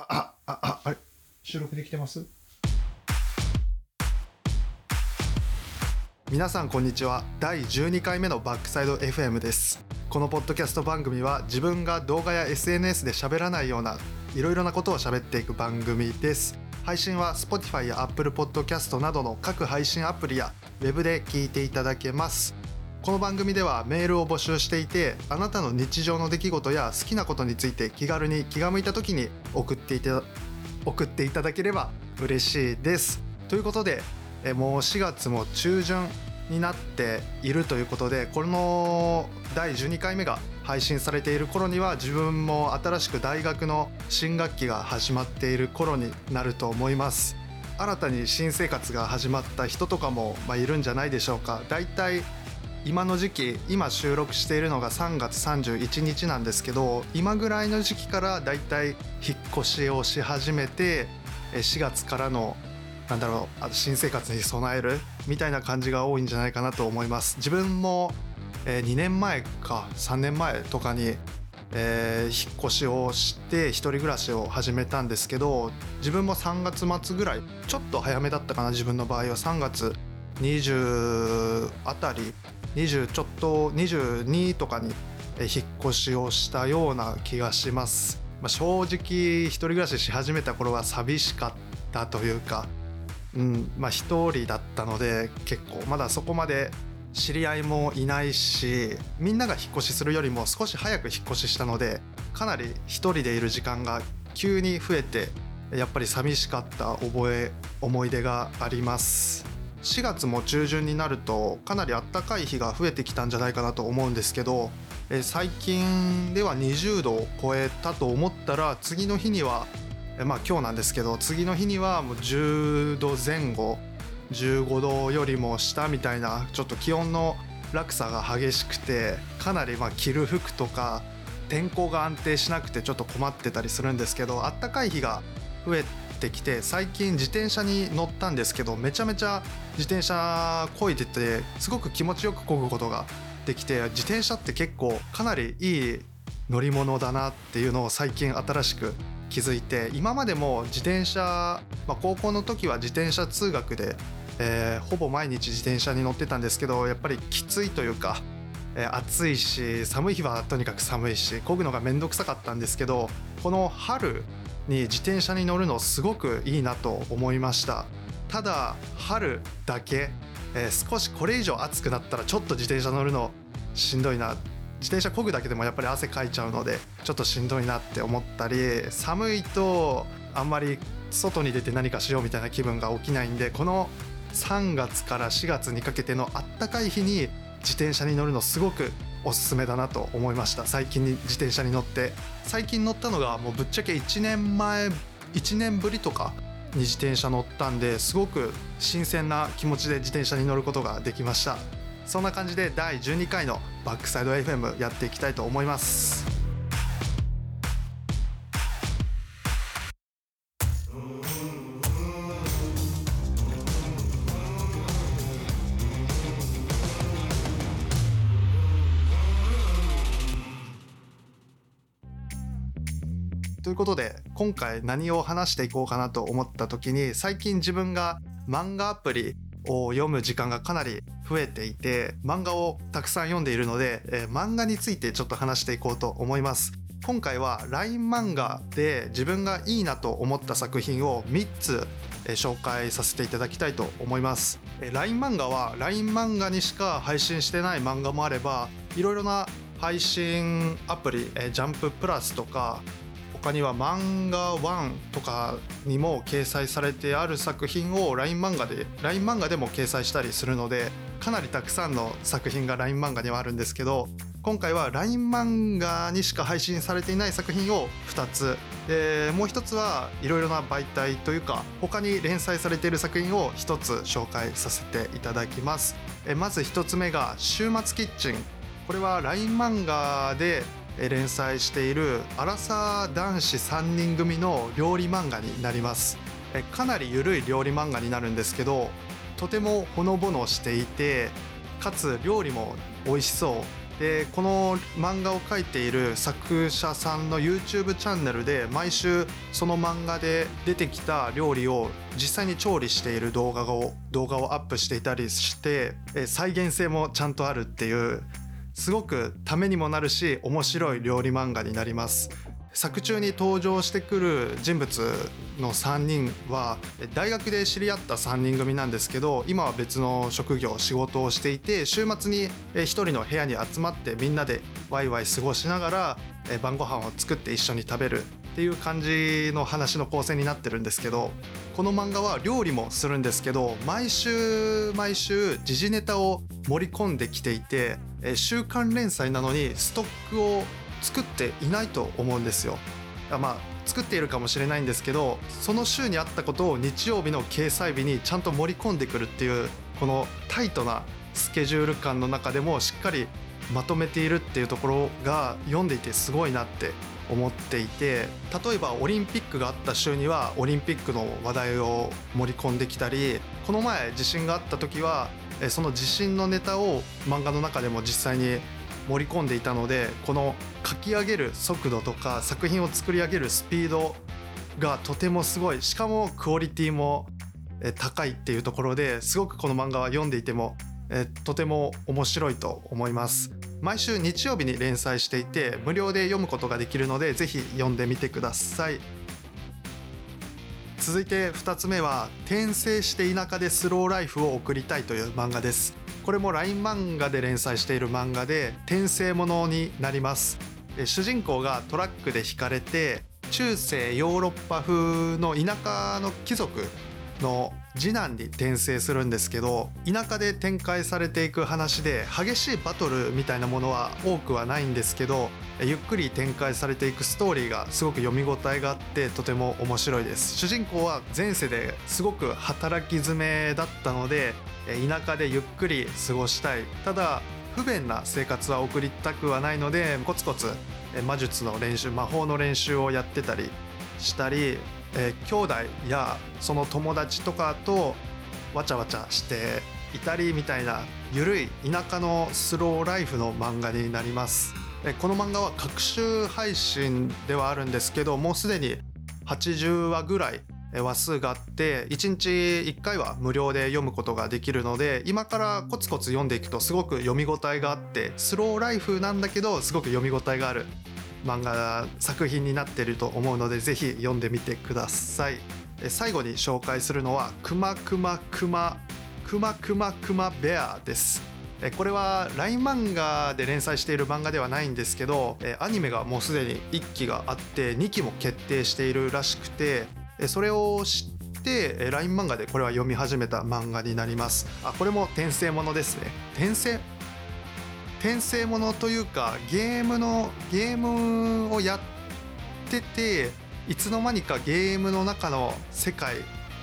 あ、あ、あ、あれ収録できてます？皆さんこんにちは。第12回目のバックサイド FM です。このポッドキャスト番組は自分が動画や SNS で喋らないようないろいろなことを喋っていく番組です。配信は Spotify や Apple Podcast などの各配信アプリや Web で聞いていただけます。この番組ではメールを募集していてあなたの日常の出来事や好きなことについて気軽に気が向いた時に送っていた送っていただければ嬉しいです。ということでえもう4月も中旬になっているということでこの第12回目が配信されている頃には自分も新しく大学の新学期が始まっている頃になると思います新たに新生活が始まった人とかも、まあ、いるんじゃないでしょうかだいたい今の時期今収録しているのが3月31日なんですけど今ぐらいの時期からだいたい引っ越しをし始めて4月からのなんだろうあ新生活に備えるみたいな感じが多いんじゃないかなと思います。自分も、え2年前か3年前とかに、え引っ越しをして一人暮らしを始めたんですけど自分も3月末ぐらいちょっと早めだったかな自分の場合は。3月20あたり20ちょっと22とかに引っ越しをしたような気がします、まあ、正直一人暮らしし始めた頃は寂しかったというかうんまあ一人だったので結構まだそこまで知り合いもいないしみんなが引っ越しするよりも少し早く引っ越ししたのでかなり一人でいる時間が急に増えてやっぱり寂しかった覚え思い出があります。4月も中旬になるとかなり暖かい日が増えてきたんじゃないかなと思うんですけど最近では20度を超えたと思ったら次の日にはまあ今日なんですけど次の日にはもう10度前後15度よりも下みたいなちょっと気温の落差が激しくてかなりま着る服とか天候が安定しなくてちょっと困ってたりするんですけどあったかい日が増えててきて最近自転車に乗ったんですけどめちゃめちゃ自転車漕いでてすごく気持ちよく漕ぐことができて自転車って結構かなりいい乗り物だなっていうのを最近新しく気づいて今までも自転車、まあ、高校の時は自転車通学で、えーほぼ毎日自転車に乗ってたんですけどやっぱりきついというか、えー暑いし寒い日はとにかく寒いし漕ぐのがめんどくさかったんですけどこの春に自転車に乗るのすごくいいなと思いました。ただ春だけ、えー少しこれ以上暑くなったらちょっと自転車乗るのしんどいな。自転車漕ぐだけでもやっぱり汗かいちゃうのでちょっとしんどいなって思ったり寒いとあんまり外に出て何かしようみたいな気分が起きないんでこの3月から4月にかけてのあったかい日に自転車に乗るのすごくおすすめだなと思いました。最近に自転車に乗って。最近乗ったのがもうぶっちゃけ1年前1年ぶりとかに自転車乗ったんですごく新鮮な気持ちで自転車に乗ることができました。そんな感じで第12回のバックサイド FM やっていきたいと思います。ことで今回何を話していこうかなと思った時に最近自分が漫画アプリを読む時間がかなり増えていて漫画をたくさん読んでいるので、えー漫画についてちょっと話していこうと思います。今回は LINE 漫画で自分がいいなと思った作品を3つえー紹介させていただきたいと思います。えー LINE 漫画は LINE 漫画にしか配信してない漫画もあればいろいろな配信アプリえージャンププラスとか他には漫画1とかにも掲載されてある作品を LINE 漫画で LINE 漫画でも掲載したりするのでかなりたくさんの作品が LINE 漫画にはあるんですけど今回は LINE 漫画にしか配信されていない作品を2つ。でもう1つはいろいろな媒体というか他に連載されている作品を1つ紹介させていただきます。えまず1つ目が「週末キッチン」これは LINE 漫画で連載しているアラサー男子3人組の料理漫画になります。かなり緩い料理漫画になるんですけどとてもほのぼのしていてかつ料理も美味しそう。でこの漫画を描いている作者さんの YouTube チャンネルで毎週その漫画で出てきた料理を実際に調理している動画を動画をアップしていたりして再現性もちゃんとあるっていうすごくためにもなるし面白い料理漫画になります。作中に登場してくる人物の3人は大学で知り合った3人組なんですけど今は別の職業仕事をしていて週末に1人の部屋に集まってみんなでワイワイ過ごしながら晩ご飯を作って一緒に食べる。っていう感じの話の構成になってるんですけどこの漫画は料理もするんですけど毎週毎週時事ネタを盛り込んできていて週刊連載なのにストックを作っていないと思うんですよ。まあ作っているかもしれないんですけどその週にあったことを日曜日の掲載日にちゃんと盛り込んでくるっていうこのタイトなスケジュール感の中でもしっかりまとめているっていうところが読んでいてすごいなって思っていて例えばオリンピックがあった週にはオリンピックの話題を盛り込んできたりこの前地震があった時はその地震のネタを漫画の中でも実際に盛り込んでいたのでこの書き上げる速度とか作品を作り上げるスピードがとてもすごい。しかもクオリティも高いっていうところですごくこの漫画は読んでいてもとても面白いと思います。毎週日曜日に連載していて無料で読むことができるのでぜひ読んでみてください。続いて2つ目は転生して田舎でスローライフを送りたいという漫画です。これも LINE 漫画で連載している漫画で転生ものになります。主人公がトラックで引かれて中世ヨーロッパ風の田舎の貴族の次男に転生するんですけど田舎で展開されていく話で激しいバトルみたいなものは多くはないんですけどゆっくり展開されていくストーリーがすごく読み応えがあってとても面白いです。主人公は前世ですごく働き詰めだったので田舎でゆっくり過ごしたい。ただ不便な生活は送りたくはないのでコツコツ魔術の練習魔法の練習をやってたりしたり、えー、兄弟やその友達とかとわちゃわちゃしていたりみたいなゆるい田舎のスローライフの漫画になります。この漫画は各週配信ではあるんですけどもうすでに80話ぐらい話数があって1日1回は無料で読むことができるので今からコツコツ読んでいくとすごく読み応えがあってスローライフなんだけどすごく読み応えがある。漫画作品になっていると思うのでぜひ読んでみてください。最後に紹介するのは「くまくまくまくまくまくまベア」です。これは LINE 漫画で連載している漫画ではないんですけどアニメがもうすでに1期があって2期も決定しているらしくてそれを知って LINE 漫画でこれは読み始めた漫画になります。あこれも転生ものですね。転生？転生ものというかゲームのゲームをやってていつの間にかゲームの中の世界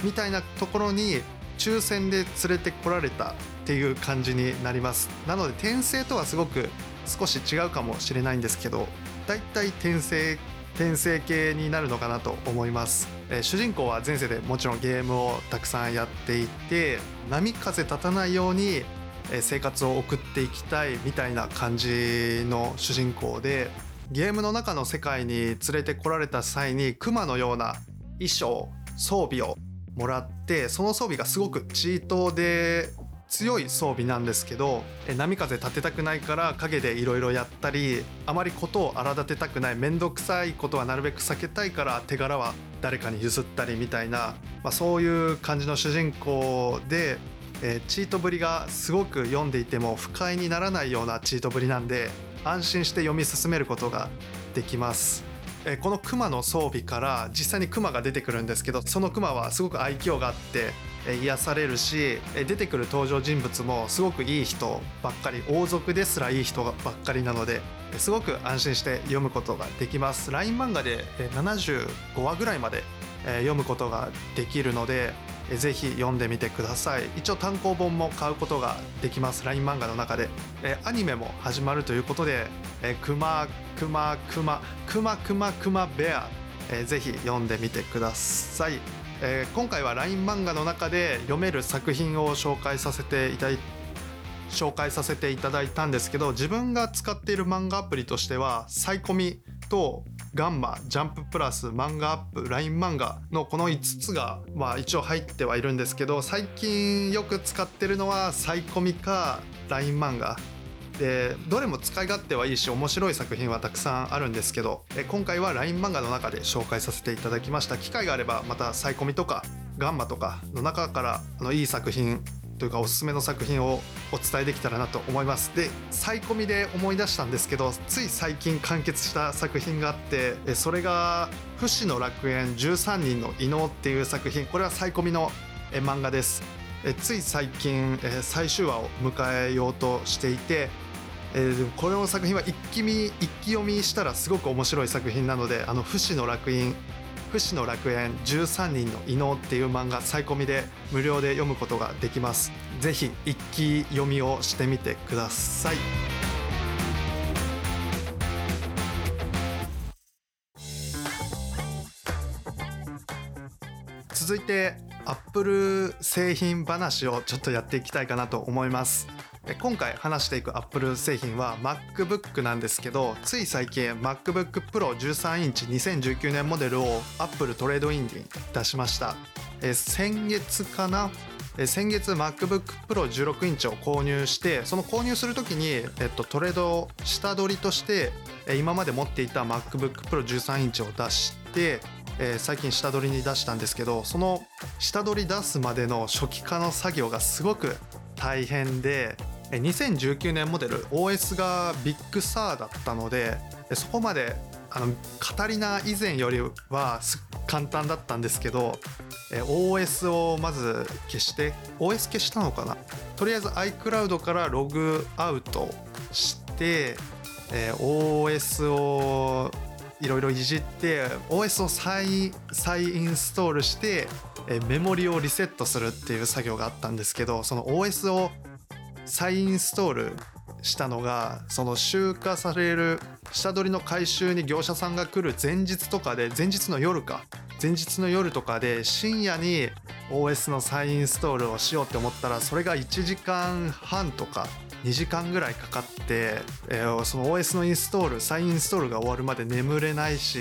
みたいなところに抽選で連れてこられたっていう感じになります。なので転生とはすごく少し違うかもしれないんですけどだいたい転生転生系になるのかなと思います、えー、主人公は前世でもちろんゲームをたくさんやっていて波風立たないように生活を送っていきたいみたいな感じの主人公でゲームの中の世界に連れてこられた際にクマのような衣装装備をもらってその装備がすごくチートで強い装備なんですけど波風立てたくないから陰でいろいろやったりあまりことを荒立てたくない面倒くさいことはなるべく避けたいから手柄は誰かに譲ったりみたいな、まあ、そういう感じの主人公で、えー、チートぶりがすごく読んでいても不快にならないようなチートぶりなんで安心して読み進めることができます。えこのクマの装備から実際にクマが出てくるんですけどそのクマはすごく愛嬌があって癒されるし出てくる登場人物もすごくいい人ばっかり王族ですらいい人ばっかりなのですごく安心して読むことができます LINE 漫画で75話ぐらいまで読むことができるのでぜひ読んでみてください。一応単行本も買うことができます。LINE 漫画の中で。アニメも始まるということで「くまくまくまくまくまくまベア」ぜひ読んでみてください、今回は LINE 漫画の中で読める作品を紹介させていただい紹介させていただいたんですけど自分が使っている漫画アプリとしてはサイコミとガンマジャンププラス漫画アップ LINE 漫画のこの5つがまあ一応入ってはいるんですけど最近よく使ってるのはサイコミか LINE 漫画でどれも使い勝手はいいし面白い作品はたくさんあるんですけど今回は LINE 漫画の中で紹介させていただきました。機会があればまたサイコミとかガンマとかの中からあのいい作品というかおすすめの作品をお伝えできたらなと思います。でサイコミで思い出したんですけどつい最近完結した作品があってそれが「不死の楽園13人の異能」っていう作品。これはサイコミの漫画です。つい最近最終話を迎えようとしていてこれの作品は一気見一気読みしたらすごく面白い作品なので「あの不死の楽園不死の楽園13人の異能っていう漫画サイコミで無料で読むことができます。ぜひ一気読みをしてみてください。続いてアップル製品話をちょっとやっていきたいかなと思います。今回話していく Apple 製品は MacBook なんですけどつい最近 MacBook Pro 13インチ2019年モデルを Apple トレードインに出しました。先月かな？先月 MacBook Pro 16インチを購入してその購入する時に、えっと、トレード下取りとして今まで持っていた MacBook Pro 13インチを出して、最近下取りに出したんですけどその下取り出すまでの初期化の作業がすごく大変で2019年モデル OS が Big Sur だったのでそこまであの Catalina 以前よりは簡単だったんですけど OS をまず消して OS 消したのかな？とりあえず iCloud からログアウトして OS をいろいろいじって OS を再再インストールしてメモリをリセットするっていう作業があったんですけどその OS を再インストールしたのがその集荷される下取りの回収に業者さんが来る前日とかで前日の夜か。前日の夜とかで深夜に OS の再インストールをしようって思ったらそれが1時間半とか2時間ぐらいかかって、えー、その OS のインストール再インストールが終わるまで眠れないし、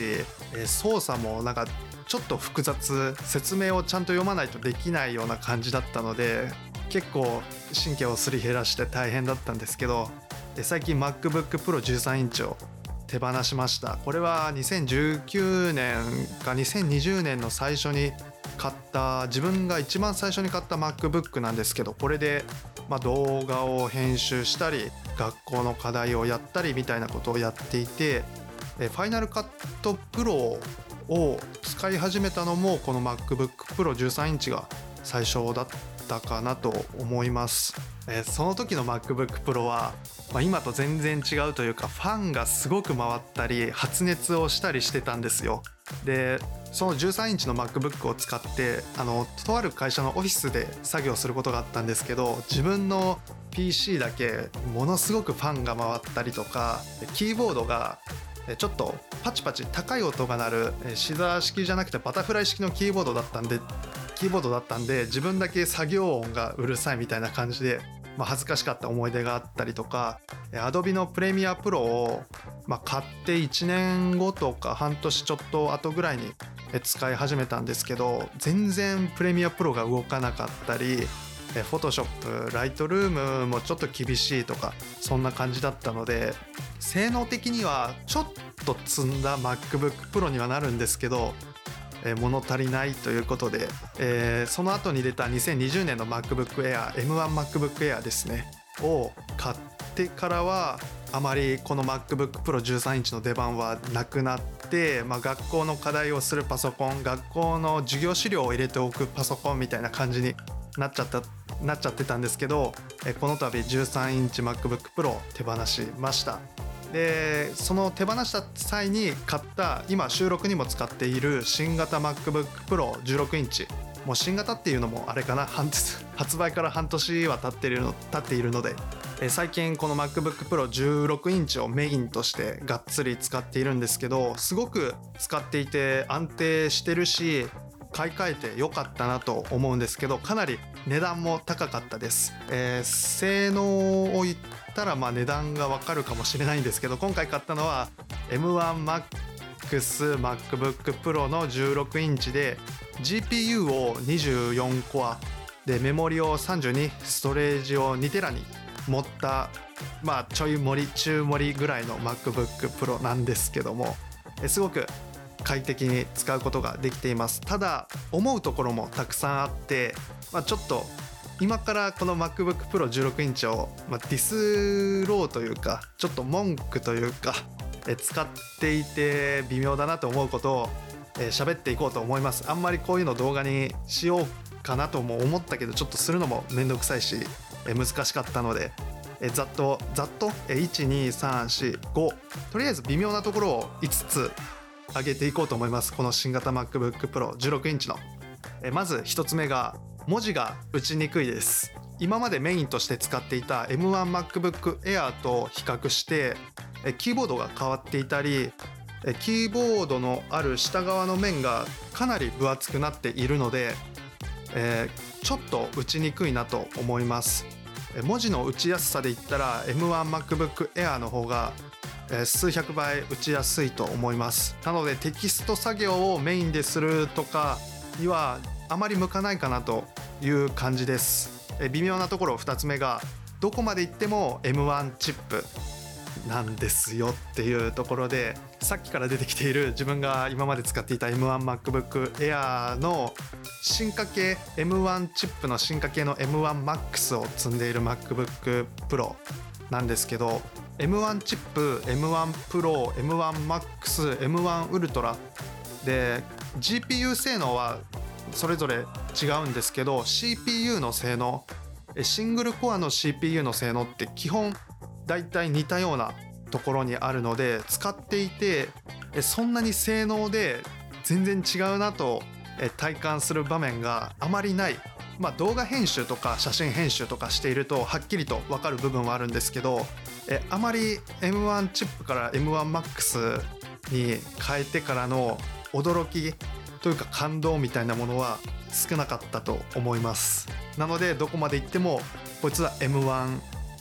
えー、操作もなんかちょっと複雑説明をちゃんと読まないとできないような感じだったので結構神経をすり減らして大変だったんですけど最近 MacBookPro13 インチを手放しました。これは2019年か2020年の最初に買った自分が一番最初に買った MacBook なんですけどこれでま動画を編集したり学校の課題をやったりみたいなことをやっていてファイナルカットプロを使い始めたのもこの MacBookPro13 インチが最初だったたかなと思います、え、その時の MacBookPro は、まあ、今と全然違うというかファンがすごく回ったり発熱をしたりしてたんですよ。でその13インチの MacBook を使ってあのとある会社のオフィスで作業することがあったんですけど自分の PC だけものすごくファンが回ったりとかキーボードがちょっとパチパチ高い音が鳴るシザー式じゃなくてバタフライ式のキーボードだったんでキーボードだったんで自分だけ作業音がうるさいみたいな感じで、まあ、恥ずかしかった思い出があったりとか Adobe のプレミアプロを、まあ、買って1年後とか半年ちょっと後ぐらいに使い始めたんですけど全然プレミアプロが動かなかったりフォトショップライトルームもちょっと厳しいとかそんな感じだったので性能的にはちょっと積んだ MacBook Pro にはなるんですけどえ物足りないということで、えー、その後に出た2020年の MacBook Air M1MacBook Air ですねを買ってからはあまりこの MacBook Pro 13インチの出番はなくなって、まあ、学校の課題をするパソコン学校の授業資料を入れておくパソコンみたいな感じになっちゃったなっちゃってたんですけどこの度13インチ MacBook Pro 手放しました。でその手放した際に買った今収録にも使っている新型 MacBookPro16 インチ。もう新型っていうのもあれかな 発売から半年は経っているの経っているので。最近この MacBookPro16 インチをメインとしてがっつり使っているんですけどすごく使っていて安定してるし買い替えてよかったなと思うんですけどかなり値段も高かったです、えー、性能を言ったらまあ値段がわかるかもしれないんですけど今回買ったのは M1MaxMacBook Pro の16インチで GPU を24コアでメモリを32ストレージを2テラに持ったまあちょい盛り中盛りぐらいの MacBook Pro なんですけどもすごく快適に使うことができています。ただ思うところもたくさんあって、まあ、ちょっと今からこの MacBook Pro 16インチを、まあ、ディスろうというかちょっと文句というかえ使っていて微妙だなと思うことを喋、っていこうと思います。あんまりこういうの動画にしようかなとも思ったけどちょっとするのもめんどくさいしえ難しかったのでえざっとざっと？12345とりあえず微妙なところを5つ上げていこうと思います。この新型 MacBook Pro 16インチの。えまず1つ目が文字が打ちにくいです。今までメインとして使っていた M1MacBook Air と比較してえキーボードが変わっていたりえキーボードのある下側の面がかなり分厚くなっているので、えー、ちょっと打ちにくいなと思います。文字の打ちやすさで言ったら M1MacBook Air の方が数百倍打ちやすいと思います。なのでテキスト作業をメインでするとかにはあまり向かないかなという感じです。微妙なところ2つ目がどこまで行っても M1 チップなんですよっていうところでさっきから出てきている自分が今まで使っていた M1MacBook Air の進化系 M1 チップの進化系の M1Max を積んでいる MacBook Pro なんですけど M1 チップ M1 Pro M1Max M1 Ultra で GPU 性能はそれぞれ違うんですけど CPU の性能シングルコアの CPU の性能って基本大体似たようなところにあるので使っていてそんなに性能で全然違うなと体感する場面があまりない、まあ、動画編集とか写真編集とかしているとはっきりと分かる部分はあるんですけどえあまり M1 チップから M1MAX に変えてからの驚きというか感動みたいなものは少なかったと思います。なのでどこまで行ってもこいつは M1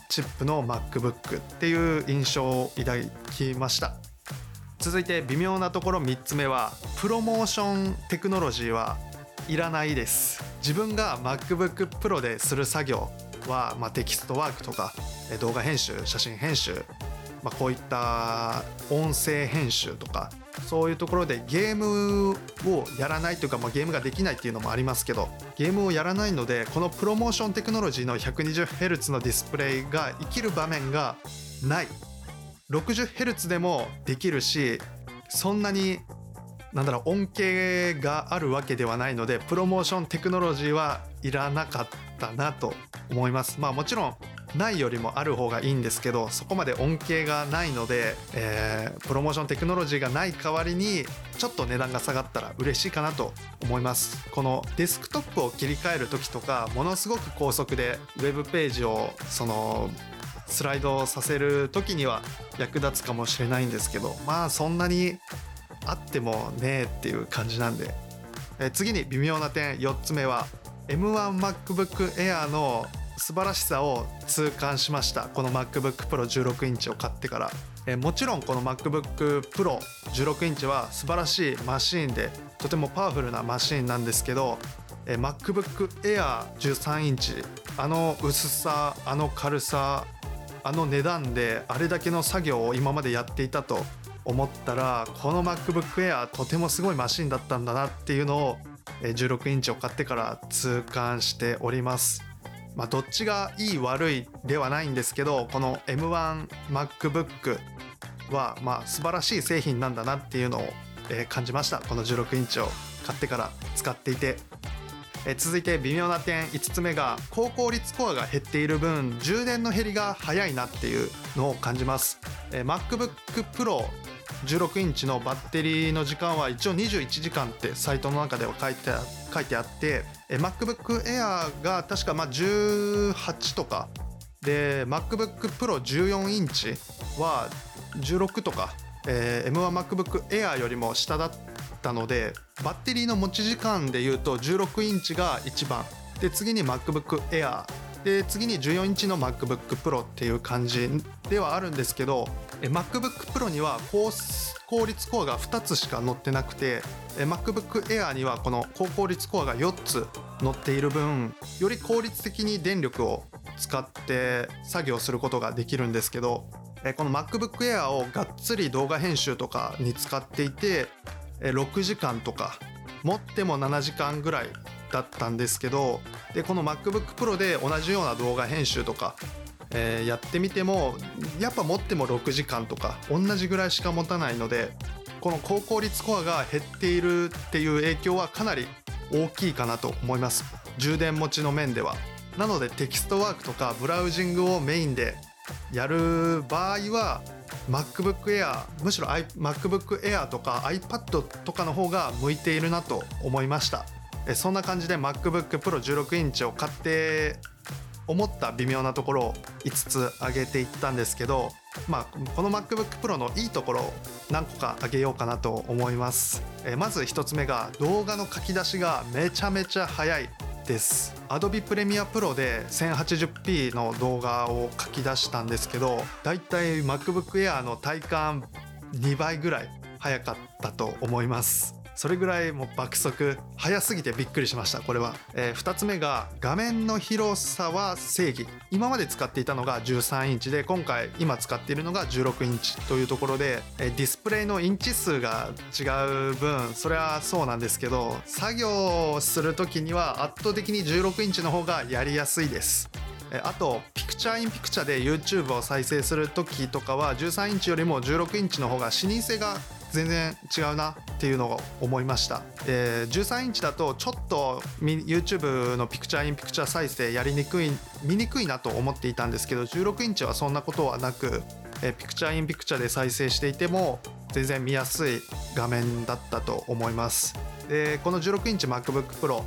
チップの MacBook っていう印象を抱きました。続いて微妙なところ3つ目はプロモーションテクノロジーはいらないです。自分が MacBook Pro でする作業は、まあ、テキストワークとか動画編集写真編集、まあ、こういった音声編集とかそういうところでゲームをやらないというか、まあ、ゲームができないっていうのもありますけどゲームをやらないのでこのプロモーションテクノロジーの 120Hz のディスプレイが生きる場面がない。60Hz でもできるしそんなになんだろう恩恵があるわけではないのでプロモーションテクノロジーはいらなかったなと思います。まあもちろんないよりもある方がいいんですけどそこまで恩恵がないので、えー、プロモーションテクノロジーがない代わりにちょっと値段が下がったら嬉しいかなと思います。このデスクトップを切り替える時とかものすごく高速でウェブページをそのスライドさせる時には役立つかもしれないんですけどまあそんなにあってもねえっていう感じなんで、え次に微妙な点4つ目は M1MacBook Air の素晴らしさを痛感しました。この MacBookPro16 インチを買ってから。えもちろんこの MacBookPro16 インチは素晴らしいマシーンでとてもパワフルなマシーンなんですけどえ MacBook Air13 インチあの薄さあの軽さあの値段であれだけの作業を今までやっていたと思ったらこの MacBook Air とてもすごいマシンだったんだなっていうのを16インチを買ってから痛感しております。まあ、どっちがいい悪いではないんですけどこの M1MacBook はまあ素晴らしい製品なんだなっていうのを感じました。この16インチを買ってから使っていて。え続いて微妙な点5つ目が高効率コアが減っている分充電の減りが早いなっていうのを感じます、え MacBook Pro 16インチのバッテリーの時間は一応21時間ってサイトの中では書いて書いてあってえ MacBook Air が確かま18とかで MacBook Pro 14インチは16とか、えー、M1MacBook Air よりも下だっったのでバッテリーの持ち時間でいうと16インチが1番。で次に MacBook Air で次に14インチの MacBook Pro っていう感じではあるんですけど MacBook Pro には高効率コアが2つしか載ってなくて MacBook Air にはこの高効率コアが4つ載っている分より効率的に電力を使って作業することができるんですけどこの MacBook Air をがっつり動画編集とかに使っていて6時間とか持っても7時間ぐらいだったんですけどでこの MacBook Pro で同じような動画編集とか、えー、やってみてもやっぱ持っても6時間とか同じぐらいしか持たないのでこの高効率コアが減っているっていう影響はかなり大きいかなと思います。充電持ちの面では。なのでテキストワークとかブラウジングをメインでやる場合は MacBook Air むしろ MacBook Air とか iPad とかの方が向いているなと思いました。そんな感じで MacBook Pro 16インチを買って思った微妙なところを5つ挙げていったんですけど、まあ、この MacBook Pro のいいところを何個か挙げようかなと思います。まず1つ目が動画の書き出しがめちゃめちゃ早いです。Adobe Premiere Pro で 1080p の動画を書き出したんですけどだいたい MacBook Air の体感2倍ぐらい早かったと思います。それぐらいもう爆速早すぎてびっくりしました。これは、えー、2つ目が画面の広さは正義。今まで使っていたのが13インチで今回今使っているのが16インチというところで、えー、ディスプレイのインチ数が違う分それはそうなんですけど作業する時には圧倒的に16インチの方がやりやすいです。あとピクチャーインピクチャーで YouTube を再生する時とかは13インチよりも16インチの方が視認性が全然違うなっていうのを思いました、え、13インチだとちょっと YouTube のピクチャーインピクチャー再生やりにくい見にくいなと思っていたんですけど16インチはそんなことはなく、え、ピクチャーインピクチャーで再生していても全然見やすい画面だったと思います。でこの16インチ MacBook Pro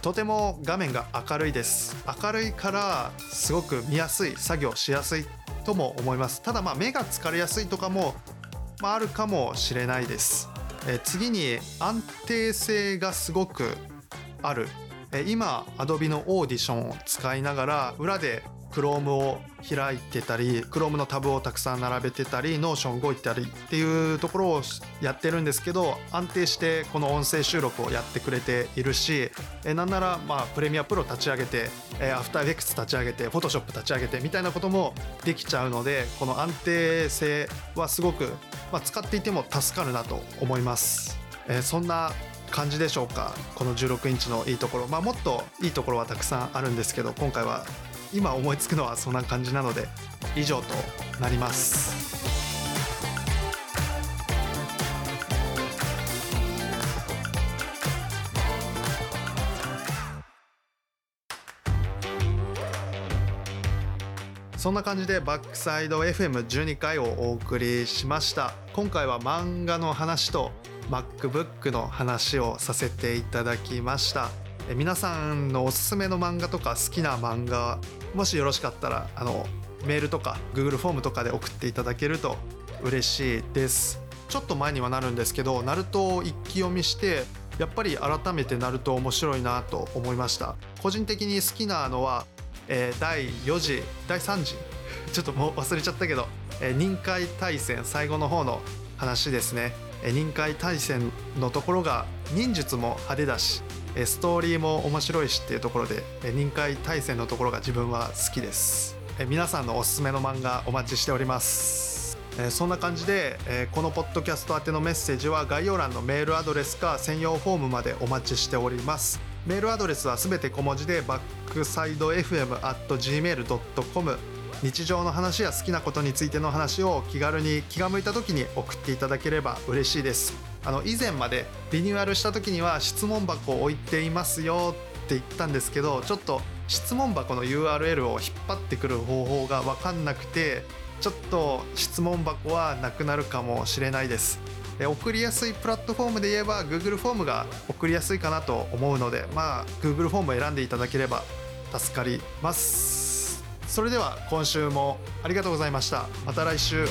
とても画面が明るいです。明るいからすごく見やすい作業しやすいとも思います。ただまあ目が疲れやすいとかもまあ、あるかもしれないです。え次に安定性がすごくある。え今 Adobe のオーディションを使いながら裏で Chrome を開いてたり Chrome のタブをたくさん並べてたり Notion 動いたりっていうところをやってるんですけど安定してこの音声収録をやってくれているしえなんならまあプレミアプロ立ち上げてえ AfterEffects 立ち上げて Photoshop 立ち上げてみたいなこともできちゃうのでこの安定性はすごく、まあ、使っていても助かるなと思います。えそんな感じでしょうか？この16インチのいいところまあもっといいところはたくさんあるんですけど今回は今思いつくのはそんな感じなので以上となります。そんな感じでバックサイド FM12 回をお送りしました。今回は漫画の話と MacBook の話をさせていただきました。皆さんのおすすめの漫画とか好きな漫画もしよろしかったらあのメールとか Google フォームとかで送っていただけると嬉しいです。ちょっと前にはなるんですけどナルトを一気読みしてやっぱり改めてナルト面白いなと思いました。個人的に好きなのは、えー、第4次第3次。ちょっともう忘れちゃったけど、えー、任海大戦最後の方の話ですね、えー、任海大戦のところが忍術も派手だしストーリーも面白いしっていうところで任海大戦のところが自分は好きです。皆さんのおすすめの漫画お待ちしております。そんな感じでこのポッドキャスト宛てのメッセージは概要欄のメールアドレスか専用フォームまでお待ちしております。メールアドレスはすべて小文字でバックサイド FM.gmail.com 日常の話や好きなことについての話を気軽に気が向いた時に送っていただければ嬉しいです。あの以前までリニューアルした時には質問箱を置いていますよって言ったんですけどちょっと質問箱の URL を引っ張ってくる方法が分かんなくてちょっと質問箱はなくなるかもしれないです。送りやすいプラットフォームで言えば Google フォームが送りやすいかなと思うのでまあ Google フォームを選んでいただければ助かります。それでは今週もありがとうございました。また来週。